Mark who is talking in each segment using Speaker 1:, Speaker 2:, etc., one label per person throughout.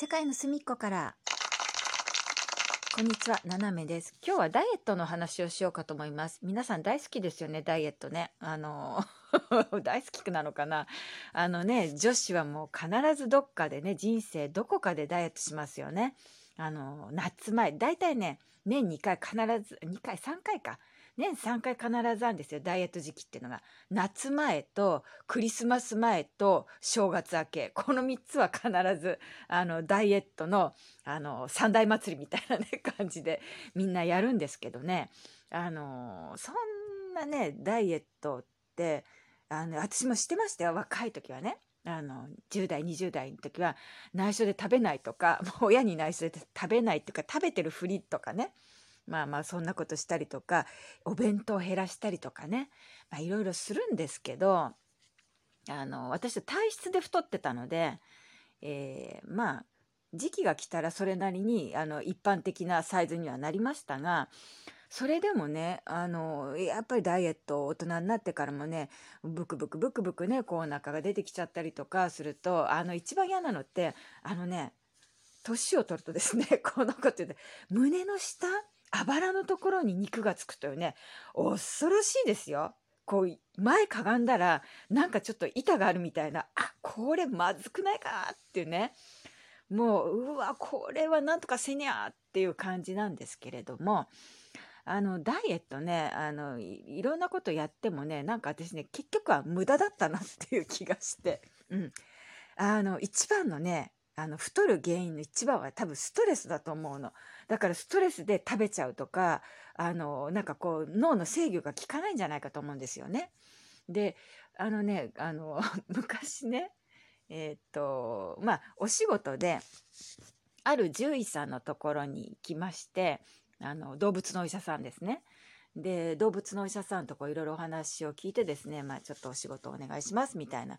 Speaker 1: 世界の隅っこからこんにちは、ななめです。今日はダイエットの話をしようかと思います。皆さん大好きですよね、ダイエットね。あの、大好きなのかな。あのね、女子はもう必ずどっかでね、人生どこかでダイエットしますよね。あの、夏前、大体ね、年2回必ず、2回、3回か。年3回必ずあるんですよ、ダイエット時期っていうのが。夏前とクリスマス前と正月明け。この3つは必ず、あの、ダイエットの、あの、三大祭りみたいなね、感じでみんなやるんですけどね。あの、そんなね、ダイエットって、あの、私もしてましたよ、若い時はね。あの、10代、20代の時は、内緒で食べないとか、もう親に内緒で食べないとか、食べてるふりとかね。まあまあそんなことしたりとかお弁当減らしたりとかねいろいろするんですけどあの私は体質で太ってたので、えーまあ時期が来たらそれなりにあの一般的なサイズにはなりましたがそれでもねあのやっぱりダイエット大人になってからもねブクブクブクブクねこうお腹が出てきちゃったりとかするとあの一番嫌なのってあのね年を取るとですね このこと言うと胸の下あばらのところに肉がつくというね恐ろしいですよ。こう前かがんだらなんかちょっと板があるみたいなあこれまずくないかっていうね。もううわこれはなんとかせにゃーっていう感じなんですけれどもあのダイエットねあのいいろんなことやってもねなんか私ね結局は無駄だったなっていう気がして、うん、あの一番のねあの太る原因の一番は多分ストレスだと思うの。だからストレスで食べちゃうとかあのなんかこう脳の制御が効かないんじゃないかと思うんですよね。であのねあの 昔ねえーっとまあお仕事である獣医さんのところに行きましてあの動物のお医者さんですね。で動物のお医者さんとこいろいろお話を聞いてですね、まあ、ちょっとお仕事お願いしますみたいな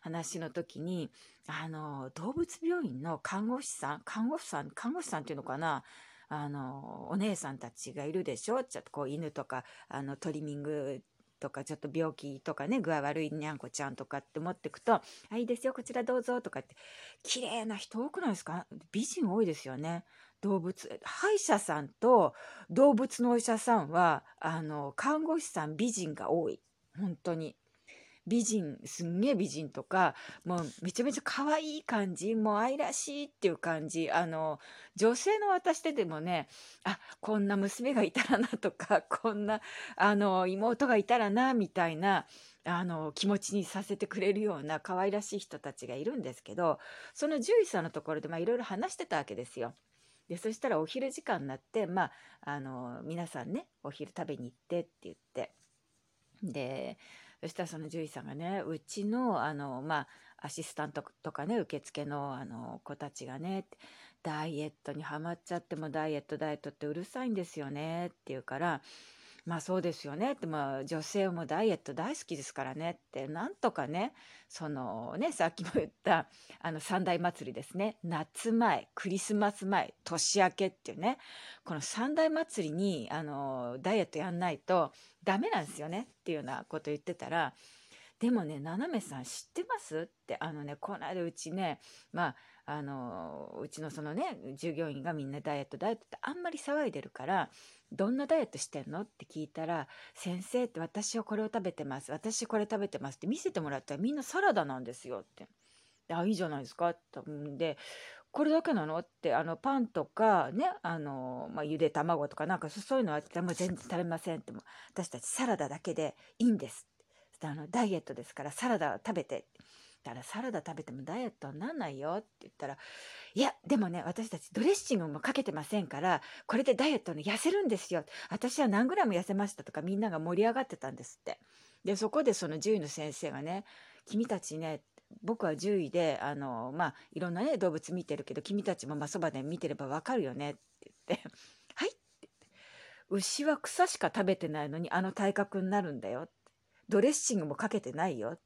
Speaker 1: 話の時にあの動物病院の看護師さん看護師さん看護師さんっていうのかな？あのお姉さんたちがいるでしょ？ちょっとこう犬とかあのトリミングとかちょっと病気とかね具合悪いにゃんこちゃんとかって持ってくと「あいいですよこちらどうぞ」とかって綺麗な人多くないですか？美人多いですよね。動物歯医者さんと動物のお医者さんはあの看護師さん美人が多い。本当に。美人すんげえ美人とかもうめちゃめちゃ可愛い感じもう愛らしいっていう感じあの女性の私ででもねあこんな娘がいたらなとか こんなあの妹がいたらなみたいなあの気持ちにさせてくれるような可愛らしい人たちがいるんですけどその獣医さんのところでいろいろ話してたわけですよ。でそしたらお昼時間になってまああの皆さんねお昼食べに行ってって言ってでそしたらその獣医さんがねうちのあのまあアシスタントとかね受付のあの子たちがねダイエットにはまっちゃってもダイエットダイエットってうるさいんですよねって言うからまあそうですよねってまあ女性もダイエット大好きですからねってなんとかねそのねさっきも言ったあの三大祭りですね。夏前クリスマス前年明けっていうねこの三大祭りにあのダイエットやんないとダメなんですよねっていうようなこと言ってたらでもね斜めさん知ってます？ってあのねこの間うちねまああのうちのそのね従業員がみんなダイエットダイエットってあんまり騒いでるからどんなダイエットしてんの？って聞いたら「先生って私はこれを食べてます。私これ食べてます」って見せてもらったらみんなサラダなんですよって。あいいじゃないですかって。んでこれだけなの？ってあのパンとかねあの、まあ、ゆで卵とかなんかそういうのあってもう全然食べませんって。も私たちサラダだけでいいんですあのダイエットですからサラダ食べて。だからサラダ食べてもダイエットになんないよって言ったらいやでもね私たちドレッシングもかけてませんからこれでダイエットの痩せるんですよ。私は何グラム痩せましたとかみんなが盛り上がってたんですって。でそこでその獣医の先生がね君たちね僕は獣医であのまあいろんなね動物見てるけど君たちもまあそばで見てればわかるよねって言って「はい」って言って。牛は草しか食べてないのにあの体格になるんだよって。ドレッシングもかけてないよ。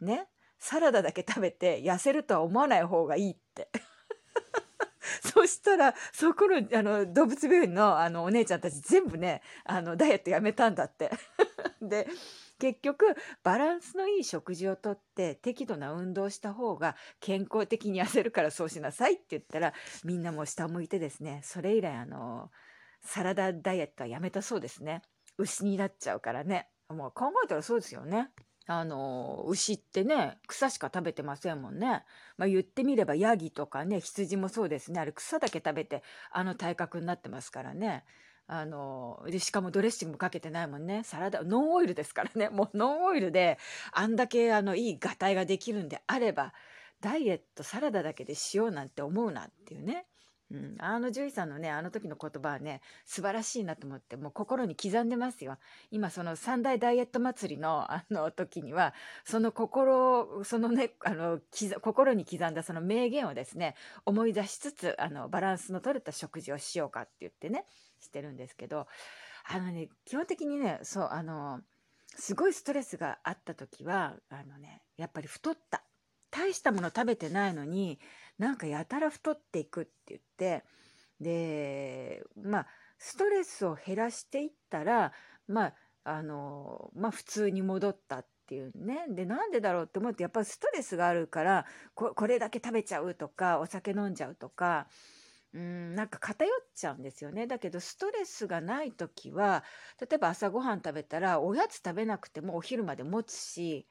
Speaker 1: ね？サラダだけ食べて痩せるとは思わない方がいいって。そしたらそこのあの動物病院のあのお姉ちゃんたち全部ねあのダイエットやめたんだって。で結局バランスのいい食事をとって適度な運動した方が健康的に痩せるからそうしなさいって言ったらみんなもう下向いてですねそれ以来あのサラダダイエットはやめたそうですね。牛になっちゃうからね。もう考えたらそうですよね。あの牛ってね草しか食べてませんもんね、まあ、言ってみればヤギとかね羊もそうですね。あれ草だけ食べてあの体格になってますからね。あのでしかもドレッシングもかけてないもんね。サラダノンオイルですからね。もうノンオイルであんだけあのいいがたいができるんであればダイエットサラダだけでしようなんて思うなっていうね。うん、あの獣医さんのねあの時の言葉はね素晴らしいなと思ってもう心に刻んでますよ。今その三大ダイエット祭りのあの時にはその心そのねあの心に刻んだその名言をですね思い出しつつあのバランスの取れた食事をしようかって言ってねしてるんですけどあのね基本的にねそうあのすごいストレスがあった時はあのねやっぱり太った。大したもの食べてないのになんかやたら太っていくって言ってでまあストレスを減らしていったらまああのまあ普通に戻ったっていうね。でなんでだろうって思ってやっぱりストレスがあるからこれだけ食べちゃうとかお酒飲んじゃうとかうんなんか偏っちゃうんですよね。だけどストレスがない時は例えば朝ごはん食べたらおやつ食べなくてもお昼まで持つし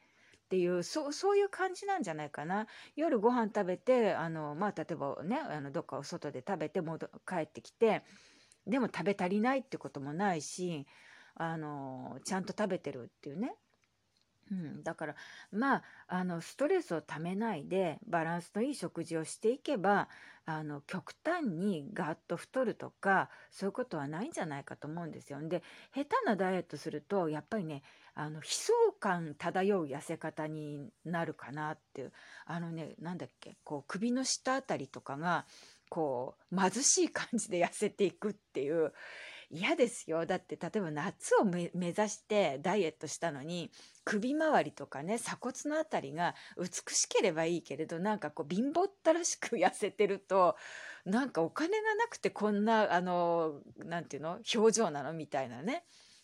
Speaker 1: っていうそうそういう感じなんじゃないかな。夜ご飯食べてあの、まあ、例えばねあのどっかお外で食べて戻帰ってきてでも食べ足りないってこともないしあのちゃんと食べてるっていうね。うん、だからまああのストレスをためないでバランスのいい食事をしていけばあの極端にガッと太るとかそういうことはないんじゃないかと思うんですよ。で下手なダイエットするとやっぱりねあの悲壮感漂う痩せ方になるかなっていうあのねなんだっけこう首の下あたりとかがこう貧しい感じで痩せていくっていう嫌ですよ。だって例えば夏を目指してダイエットしたのに首周りとかね鎖骨の辺りが美しければいいけれどなんかこう貧乏ったらしく痩せてるとなんかお金がなくてこんなあの何て言うの表情なのみたいなね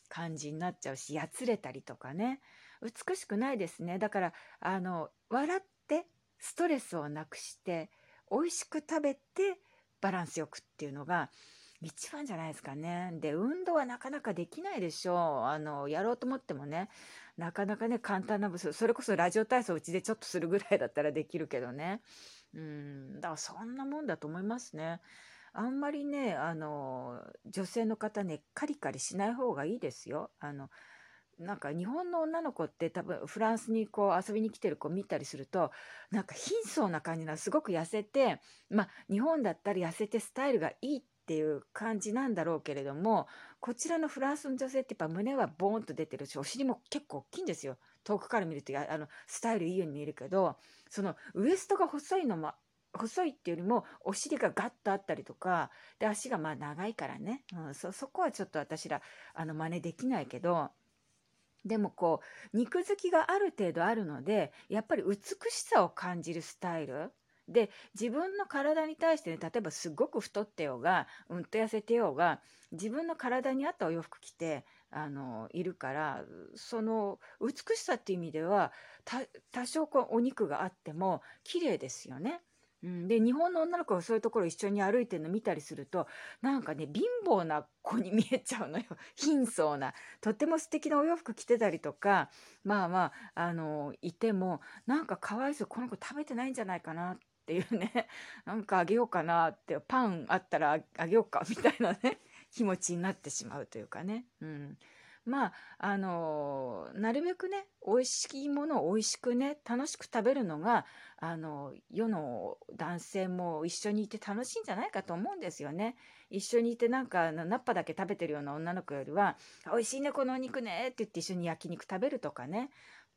Speaker 1: 感じになっちゃうしやつれたりとかね。美しくないですね。だからあの笑ってストレスをなくして美味しく食べてバランスよくっていうのが一番じゃないですかね。で、運動はなかなかできないでしょう。あの、やろうと思ってもね、なかなかね、簡単な部、それこそラジオ体操うちでちょっとするぐらいだったらできるけどね。うん、だからそんなもんだと思いますね。あんまりね、あの、女性の方ね、カリカリしない方がいいですよ。あの、なんか日本の女の子って多分フランスにこう遊びに来てる子見たりするとなんか貧相な感じなすごく痩せてまあ日本だったら痩せてスタイルがいいっていう感じなんだろうけれどもこちらのフランスの女性ってやっぱ胸はボーンと出てるしお尻も結構大きいんですよ。遠くから見るとあのスタイルいいように見えるけどそのウエストが細いのも細いっていうよりもお尻がガッとあったりとかで足がまあ長いからね、うん、そそこはちょっと私らあの真似できないけどでもこう肉付きがある程度あるのでやっぱり美しさを感じるスタイルで自分の体に対してね例えばすごく太ってようがうんと痩せてようが自分の体に合ったお洋服着てあのいるからその美しさっていう意味では多少こうお肉があっても綺麗ですよね。うん、で日本の女の子がそういうところ一緒に歩いてるの見たりするとなんかね貧乏な子に見えちゃうのよ 貧相なとっても素敵なお洋服着てたりとかまあまああのいてもなんかかわいそうこの子食べてないんじゃないかなっていうね。なんかあげようかなってパンあったらあげようかみたいなね。気持ちになってしまうというかね。うん。まああのなるべくね美味しいものを美味しくね楽しく食べるのがあの世の男性も一緒にいて楽しいんじゃないかと思うんですよね。一緒にいてなんかナッパだけ食べてるような女の子よりは「美味しいねこのお肉ね」って言って一緒に焼肉食べるとかね、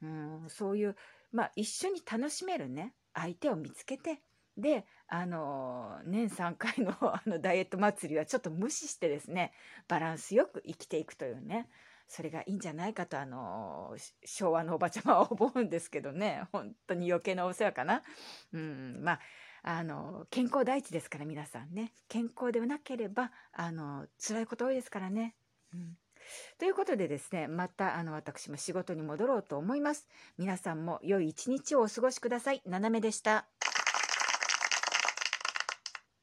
Speaker 1: うん、そういうまあ一緒に楽しめるね。相手を見つけてであの年3回の あのダイエット祭りはちょっと無視してですねバランスよく生きていくというねそれがいいんじゃないかとあの昭和のおばちゃまは思うんですけどね本当に余計なお世話かな。うんまああの健康第一ですから皆さんね健康でなければあの辛いこと多いですからね。うんということでですね、またあの私も仕事に戻ろうと思います。皆さんも良い一日をお過ごしください。斜めでした。